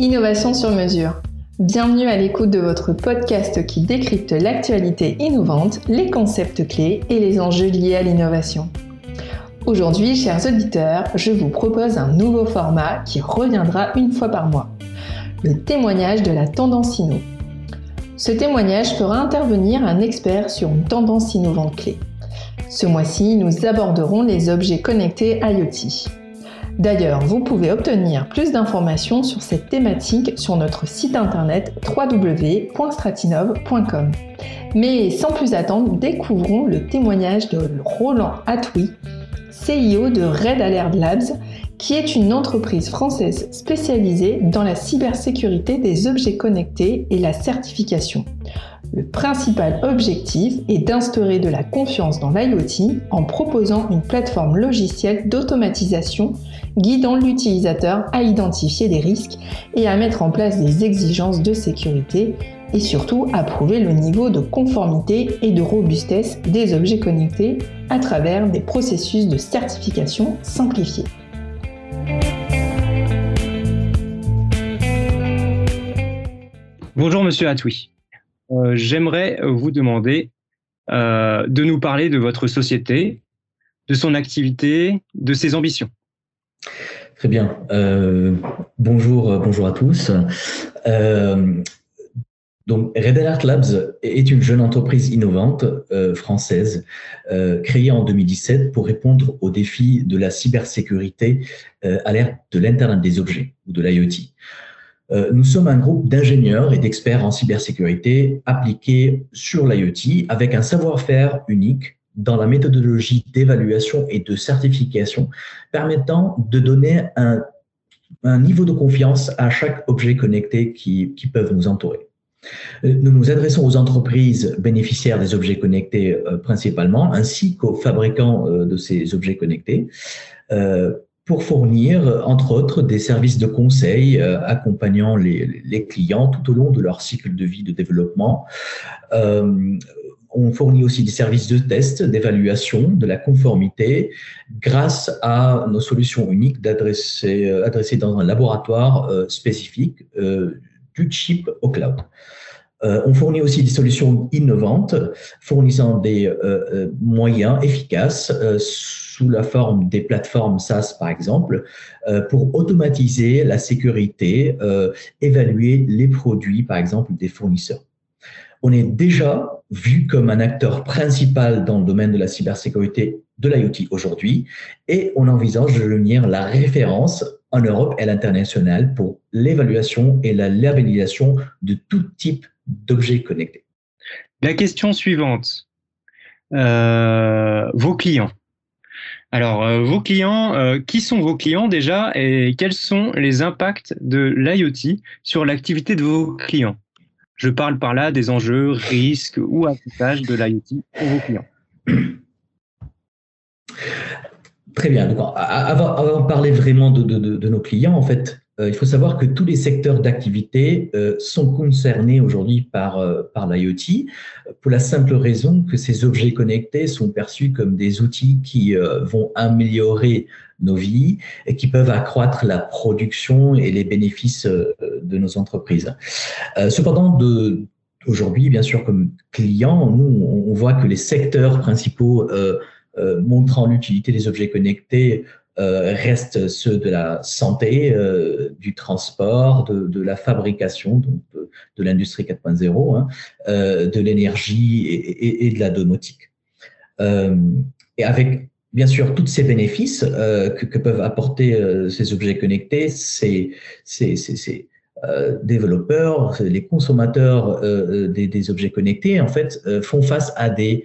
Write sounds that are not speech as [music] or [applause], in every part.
Innovation sur mesure. Bienvenue à l'écoute de votre podcast qui décrypte l'actualité innovante, les concepts clés et les enjeux liés à l'innovation. Aujourd'hui, chers auditeurs, je vous propose un nouveau format qui reviendra une fois par mois. Le témoignage de la tendance inno. Ce témoignage fera intervenir un expert sur une tendance innovante clé. Ce mois-ci, nous aborderons les objets connectés IoT. D'ailleurs, vous pouvez obtenir plus d'informations sur cette thématique sur notre site internet www.stratinov.com. Mais sans plus attendre, découvrons le témoignage de Roland Atoui, CIO de Red Alert Labs, qui est une entreprise française spécialisée dans la cybersécurité des objets connectés et la certification. Le principal objectif est d'instaurer de la confiance dans l'IoT en proposant une plateforme logicielle d'automatisation guidant l'utilisateur à identifier des risques et à mettre en place des exigences de sécurité et surtout à prouver le niveau de conformité et de robustesse des objets connectés à travers des processus de certification simplifiés. Bonjour Monsieur Atoui. Euh, j'aimerais vous demander euh, de nous parler de votre société, de son activité, de ses ambitions. Très bien. Euh, bonjour, bonjour à tous. Donc, Red Alert Labs est une jeune entreprise innovante française créée en 2017 pour répondre aux défis de la cybersécurité à l'ère de l'Internet des objets ou de l'IoT. Nous sommes un groupe d'ingénieurs et d'experts en cybersécurité appliqués sur l'IoT avec un savoir-faire unique dans la méthodologie d'évaluation et de certification permettant de donner un, niveau de confiance à chaque objet connecté qui, qui peuvent nous entourer. Euh, nous nous adressons aux entreprises bénéficiaires des objets connectés euh, principalement, ainsi qu'aux fabricants euh, de ces objets connectés, pour fournir, entre autres, des services de conseil accompagnant les, clients tout au long de leur cycle de vie de développement, on fournit aussi des services de test, d'évaluation de la conformité grâce à nos solutions uniques d'adresser, euh, adressées dans un laboratoire euh, spécifique euh, du chip au cloud. on fournit aussi des solutions innovantes, fournissant des moyens efficaces sous la forme des plateformes SaaS, par exemple, pour automatiser la sécurité, évaluer les produits, par exemple, des fournisseurs on est déjà vu comme un acteur principal dans le domaine de la cybersécurité de l'IoT aujourd'hui et on envisage de devenir la référence en Europe et à l'international pour l'évaluation et la labellisation de tout type d'objets connectés. La question suivante. Euh, vos clients. Alors, euh, vos clients, euh, qui sont vos clients déjà et quels sont les impacts de l'IoT sur l'activité de vos clients? Je parle par là des enjeux, risques ou avantages de l'IoT pour vos clients. [clears throat] Très bien. avant, de parler vraiment de, nos clients, en fait, euh, il faut savoir que tous les secteurs d'activité euh, sont concernés aujourd'hui par, euh, par l'IoT pour la simple raison que ces objets connectés sont perçus comme des outils qui vont améliorer nos vies et qui peuvent accroître la production et les bénéfices de nos entreprises. cependant, aujourd'hui, bien sûr, comme client, nous, on voit que les secteurs principaux montrant l'utilité des objets connectés euh, restent ceux de la santé, euh, du transport, de, la fabrication, de, l'industrie 4.0, hein, euh, de l'énergie et, de la domotique. et avec bien sûr tous ces bénéfices que, peuvent apporter ces objets connectés, ces, ces, développeurs, les consommateurs des, des, objets connectés, en fait, font face à des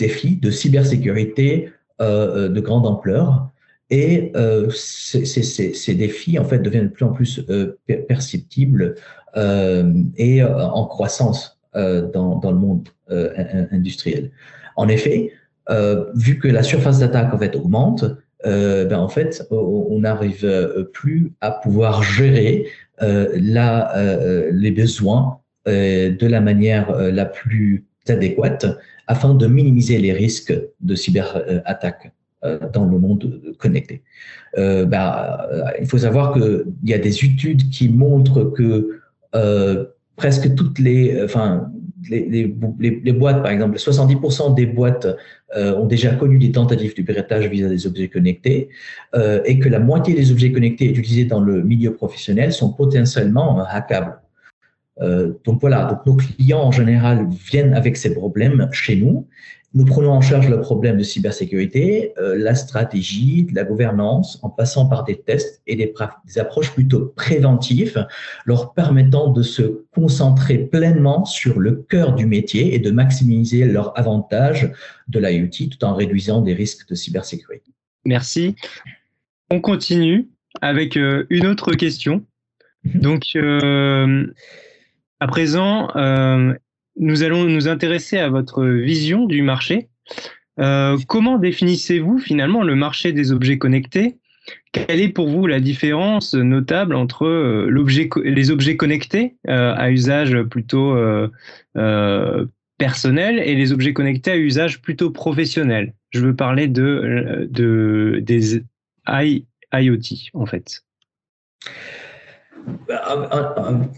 défis de cybersécurité de grande ampleur et euh, ces, défis en fait deviennent de plus en plus euh, perceptibles euh, et euh, en croissance dans, dans, le monde industriel. En effet, vu que la surface d'attaque en fait augmente, ben, en fait, on n'arrive plus à pouvoir gérer les besoins de la manière la plus adéquate afin de minimiser les risques de cyberattaque dans le monde connecté. Bah, il faut savoir qu'il y a des études qui montrent que presque toutes les, enfin, les, les, boîtes, par exemple, 70% des boîtes euh, ont déjà connu des tentatives de piratage vis-à-vis des objets connectés euh, et que la moitié des objets connectés utilisés dans le milieu professionnel sont potentiellement hackables. Euh, donc voilà, donc nos clients en général viennent avec ces problèmes chez nous nous prenons en charge le problème de cybersécurité, euh, la stratégie, la gouvernance, en passant par des tests et des, approches plutôt préventives, leur permettant de se concentrer pleinement sur le cœur du métier et de maximiser leur avantage de l'IoT tout en réduisant des risques de cybersécurité. Merci. On continue avec euh, une autre question. Mhm. Donc, euh, à présent, nous allons nous intéresser à votre vision du marché. Euh, comment définissez-vous finalement le marché des objets connectés? Quelle est pour vous la différence notable entre euh, les objets connectés euh, à usage plutôt personnel et les objets connectés à usage plutôt professionnel? Je veux parler de des IoT en fait.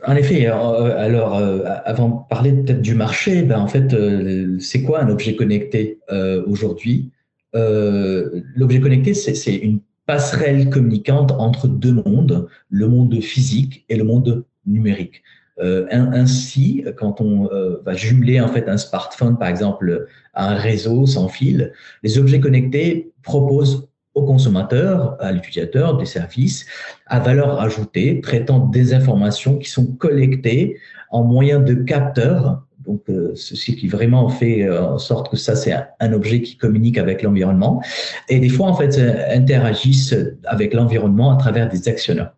En effet, euh, alors euh, avant de parler peut-être du marché, ben en fait, euh, c'est quoi un objet connecté aujourd'hui? L'objet connecté, c'est une passerelle communicante entre deux mondes, le monde physique et le monde numérique. ainsi, quand on va jumeler en fait un smartphone, par exemple, à un réseau sans fil, les objets connectés proposent au consommateur, à l'utilisateur des services à valeur ajoutée, traitant des informations qui sont collectées en moyen de capteurs. Donc, euh, ceci qui vraiment fait euh, en sorte que ça, c'est un, objet qui communique avec l'environnement. Et des fois, en fait, interagissent avec l'environnement à travers des actionneurs.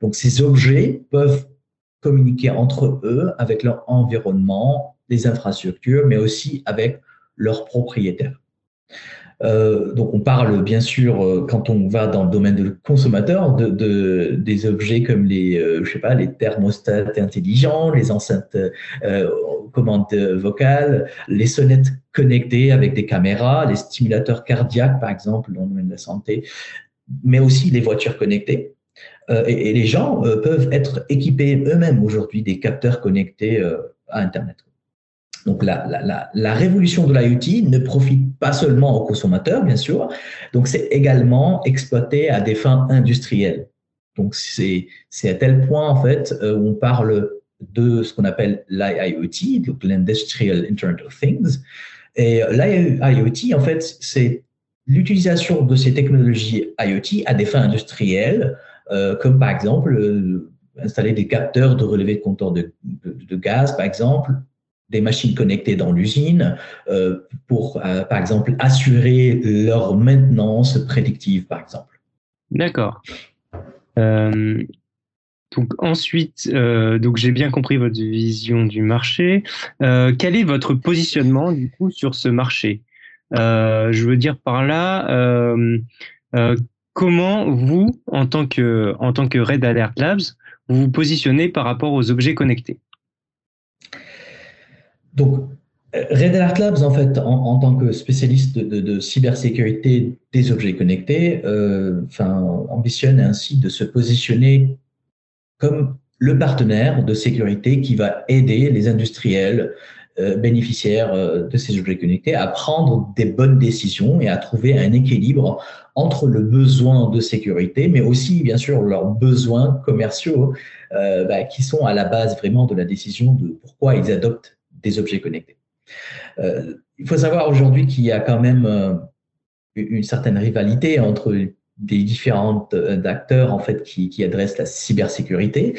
Donc, ces objets peuvent communiquer entre eux, avec leur environnement, les infrastructures, mais aussi avec leurs propriétaires. Euh, donc on parle bien sûr euh, quand on va dans le domaine de consommateur de, des objets comme les euh, je sais pas les thermostats intelligents, les enceintes commandes vocales, les sonnettes connectées avec des caméras, les stimulateurs cardiaques par exemple dans le domaine de la santé, mais aussi les voitures connectées. Et, les gens peuvent être équipés eux-mêmes aujourd'hui des capteurs connectés à Internet. Donc la, révolution de l'IoT ne profite pas seulement aux consommateurs, bien sûr, donc c'est également exploité à des fins industrielles. Donc c'est à tel point en fait euh, où on parle de ce qu'on appelle l'IoT, donc l'Industrial Internet of Things. Et l'IoT, en fait, c'est l'utilisation de ces technologies IoT à des fins industrielles, euh, comme par exemple euh, installer des capteurs de relevé de compteurs de, gaz, par exemple, des machines connectées dans l'usine euh, pour, euh, par exemple, assurer leur maintenance prédictive, par exemple. D'accord. Euh, donc ensuite, donc j'ai bien compris votre vision du marché. quel est votre positionnement du coup sur ce marché? Je veux dire par là, comment vous, en tant que en tant que Red Alert Labs, vous vous positionnez par rapport aux objets connectés? Donc, Red Alert Labs, en fait, en, tant que spécialiste de, cybersécurité des objets connectés, euh, ambitionne ainsi de se positionner comme le partenaire de sécurité qui va aider les industriels euh, bénéficiaires euh, de ces objets connectés à prendre des bonnes décisions et à trouver un équilibre entre le besoin de sécurité, mais aussi, bien sûr, leurs besoins commerciaux bah, qui sont à la base vraiment de la décision de pourquoi ils adoptent des objets connectés. Euh, il faut savoir aujourd'hui qu'il y a quand même euh, une certaine rivalité entre des différents euh, acteurs en fait qui, qui adressent la cybersécurité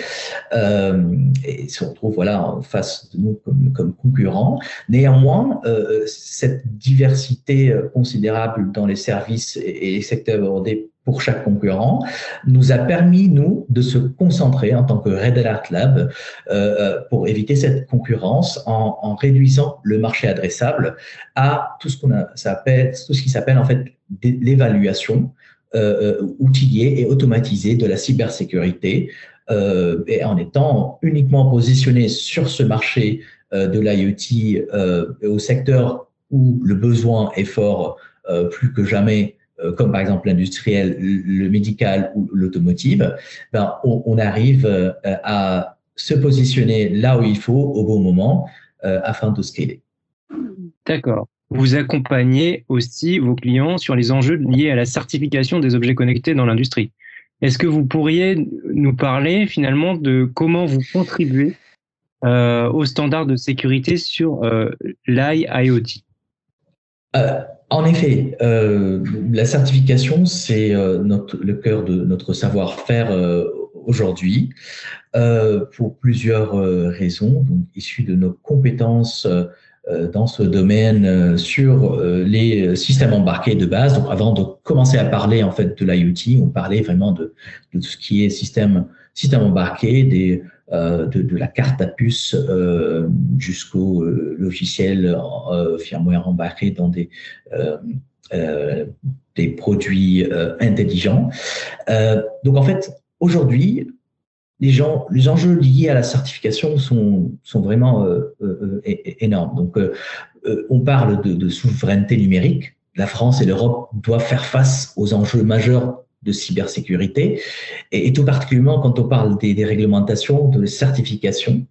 euh, et se retrouvent voilà en face de nous comme, comme concurrents. Néanmoins, euh, cette diversité considérable dans les services et, les secteurs abordés pour chaque concurrent nous a permis nous de se concentrer en tant que Red Alert Lab euh, pour éviter cette concurrence en, en, réduisant le marché adressable à tout ce qu'on s'appelle tout ce qui s'appelle en fait l'évaluation euh, euh, outillé et automatisé de la cybersécurité euh, et en étant uniquement positionné sur ce marché de l'IoT au secteur où le besoin est fort plus que jamais comme par exemple l'industriel, le médical ou l'automotive, ben, on, arrive à se positionner là où il faut au bon moment afin de scaler. D'accord. Vous accompagnez aussi vos clients sur les enjeux liés à la certification des objets connectés dans l'industrie. Est-ce que vous pourriez nous parler finalement de comment vous contribuez euh, aux standards de sécurité sur euh, euh, En effet, euh, la certification, c'est le cœur de notre savoir-faire aujourd'hui pour plusieurs raisons, issues de nos compétences dans ce domaine euh, sur euh, les systèmes embarqués de base. Donc, avant de commencer à parler en fait de l'IoT, on parlait vraiment de, tout ce qui est système système embarqué, des, de, la carte à puce euh, jusqu'au logiciel euh, firmware embarqué dans des des produits intelligents. donc en fait, aujourd'hui, les, gens, les enjeux liés à la certification sont, sont vraiment euh, euh, énormes. Donc, euh, on parle de, souveraineté numérique. La France et l'Europe doivent faire face aux enjeux majeurs de cybersécurité, et, et tout particulièrement quand on parle des, des, réglementations, de certification.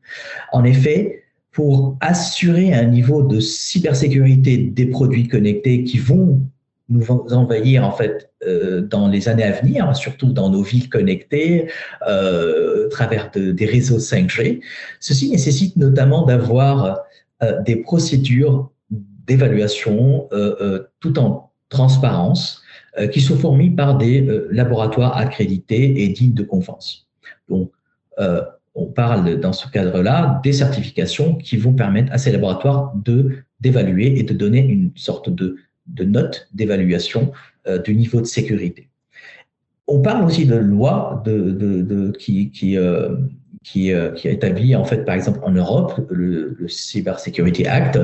En effet, pour assurer un niveau de cybersécurité des produits connectés qui vont nous envahir en fait euh, dans les années à venir, surtout dans nos villes connectées, euh, à travers de, des réseaux 5G. Ceci nécessite notamment d'avoir euh, des procédures d'évaluation euh, tout en transparence qui sont fournies par des laboratoires accrédités et dignes de confiance. Donc, on parle dans ce cadre-là des certifications qui vont permettre à ces laboratoires de d'évaluer et de donner une sorte de de notes d'évaluation euh, du niveau de sécurité. On parle aussi de loi de, qui, qui, euh, qui, euh, en fait, par exemple, en Europe, le, le Cyber Security Act,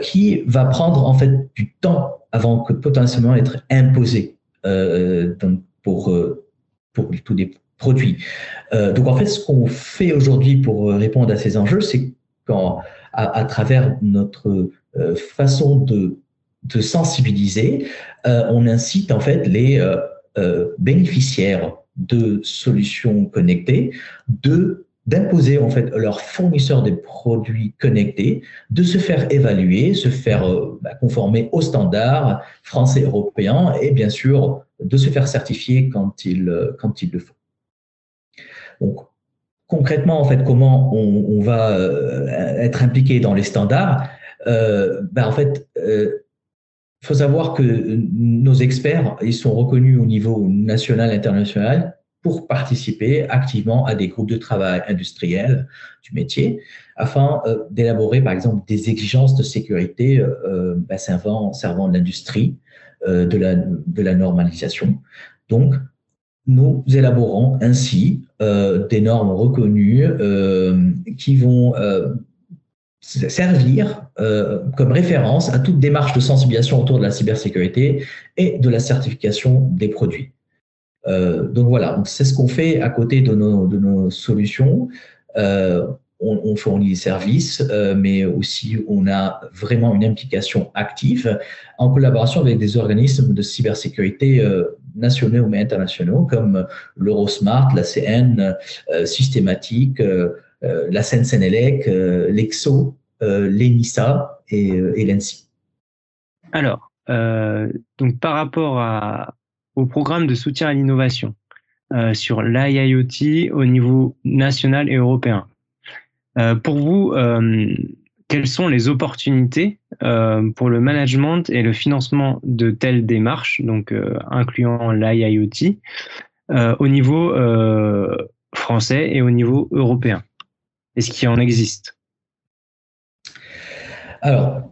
qui va prendre, en fait, du temps avant que potentiellement être imposé pour, pour tous les produits. donc, en fait, ce qu'on fait aujourd'hui pour répondre à ces enjeux, c'est qu'à à travers notre façon de de sensibiliser, euh, on incite en fait les euh, euh, bénéficiaires de solutions connectées d'imposer en fait leurs fournisseurs des produits connectés de se faire évaluer, se faire bah, conformer aux standards français européens et bien sûr de se faire certifier quand il le faut. Donc concrètement en fait comment on, va être impliqué dans les standards bah, il faut savoir que nos experts, ils sont reconnus au niveau national international pour participer activement à des groupes de travail industriels du métier afin euh, d'élaborer, par exemple, des exigences de sécurité euh, ben, servant, l'industrie euh, de, la, normalisation. Donc, nous élaborons ainsi euh, des normes reconnues euh, qui vont servir euh, comme référence à toute démarche de sensibilisation autour de la cybersécurité et de la certification des produits. Euh, donc voilà, c'est ce qu'on fait à côté de nos, de nos solutions. Euh, on, on, fournit des services, euh, mais aussi on a vraiment une implication active en collaboration avec des organismes de cybersécurité euh, nationaux mais internationaux comme l'Eurosmart, la CN, euh, Systématique, la Seine-Sénélec, euh, l'EXO, euh, l'ENISA et, l'ENSI. Alors, donc par rapport au programme de soutien à l'innovation sur l'IIoT au niveau national et européen, pour vous, quelles sont les opportunités euh, pour le management et le financement de telles démarches, donc euh, incluant l'IIoT, euh, au niveau français et au niveau européen? Est-ce qu'il en existe Alors,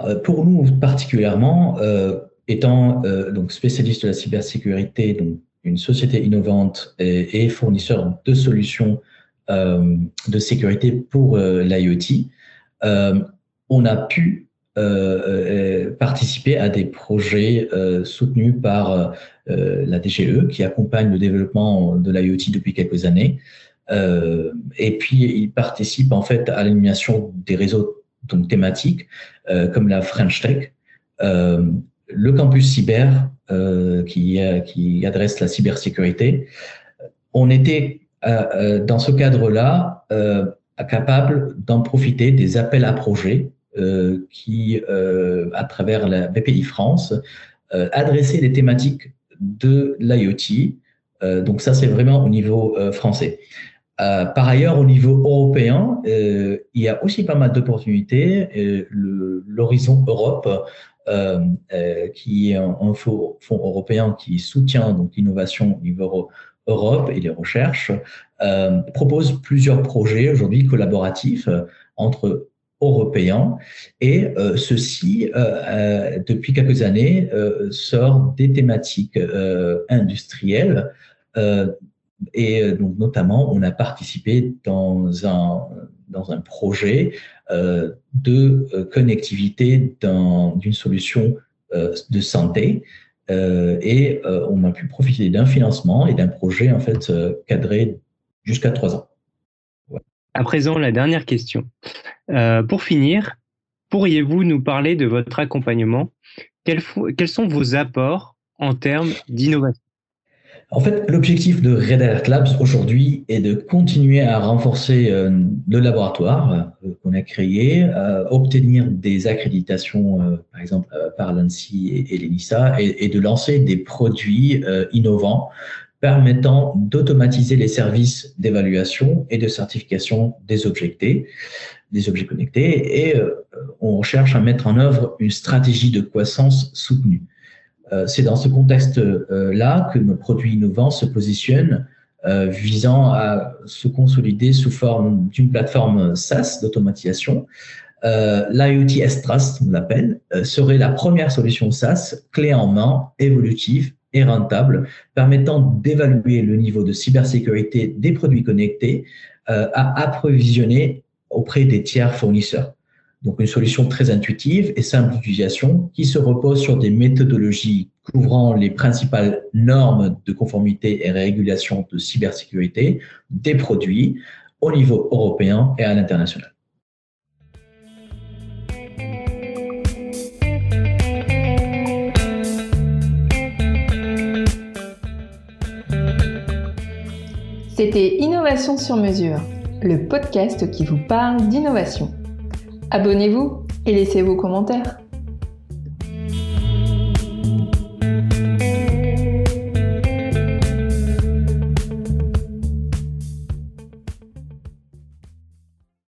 euh, pour nous particulièrement, euh, étant euh, donc spécialiste de la cybersécurité, donc une société innovante et, et fournisseur de solutions de sécurité pour l'IoT, on a pu participer à des projets soutenus par la DGE qui accompagne le développement de l'IoT depuis quelques années. Euh, et puis, il participe en fait à l'animation des réseaux donc thématiques euh, comme la French Tech. Euh, le campus cyber qui, qui adresse la cybersécurité. On était dans ce cadre-là capable d'en profiter des appels à projets qui, à travers la BPI France, adressaient des thématiques de l'IoT. donc ça, c'est vraiment au niveau français. Euh, par ailleurs, au niveau européen, euh, il y a aussi pas mal d'opportunités. L'horizon Europe, euh, qui est un, fonds, européen qui soutient l'innovation au niveau Europe et les recherches, propose plusieurs projets aujourd'hui collaboratifs entre Européens et ceci, depuis quelques années, sort des thématiques industrielles et euh, donc, notamment, on a participé dans un, dans un projet euh, de euh, connectivité d'une solution de santé. et on a pu profiter d'un financement et d'un projet en fait cadré jusqu'à trois ans. À présent, la dernière question. pour finir, pourriez-vous nous parler de votre accompagnement? Quels, quels sont vos apports en termes d'innovation? En fait, l'objectif de Red Alert Labs aujourd'hui est de continuer à renforcer euh, le laboratoire euh, qu'on a créé, euh, obtenir des accréditations, par exemple par l'ANSI et, l'ENISA, et, de lancer des produits innovants permettant d'automatiser les services d'évaluation et de certification des objets, des objets connectés, et on cherche à mettre en œuvre une stratégie de croissance soutenue. Euh, c'est dans ce contexte-là que nos produits innovants se positionnent euh, visant à se consolider sous forme d'une plateforme SaaS d'automatisation. Euh, L'IoT S-Trust, on l'appelle, serait la première solution SaaS clé en main, évolutive et rentable, permettant d'évaluer le niveau de cybersécurité des produits connectés à approvisionner auprès des tiers fournisseurs. Donc une solution très intuitive et simple d'utilisation qui se repose sur des méthodologies couvrant les principales normes de conformité et régulation de cybersécurité des produits au niveau européen et à l'international. C'était Innovation sur mesure, le podcast qui vous parle d'innovation. Abonnez-vous et laissez vos commentaires.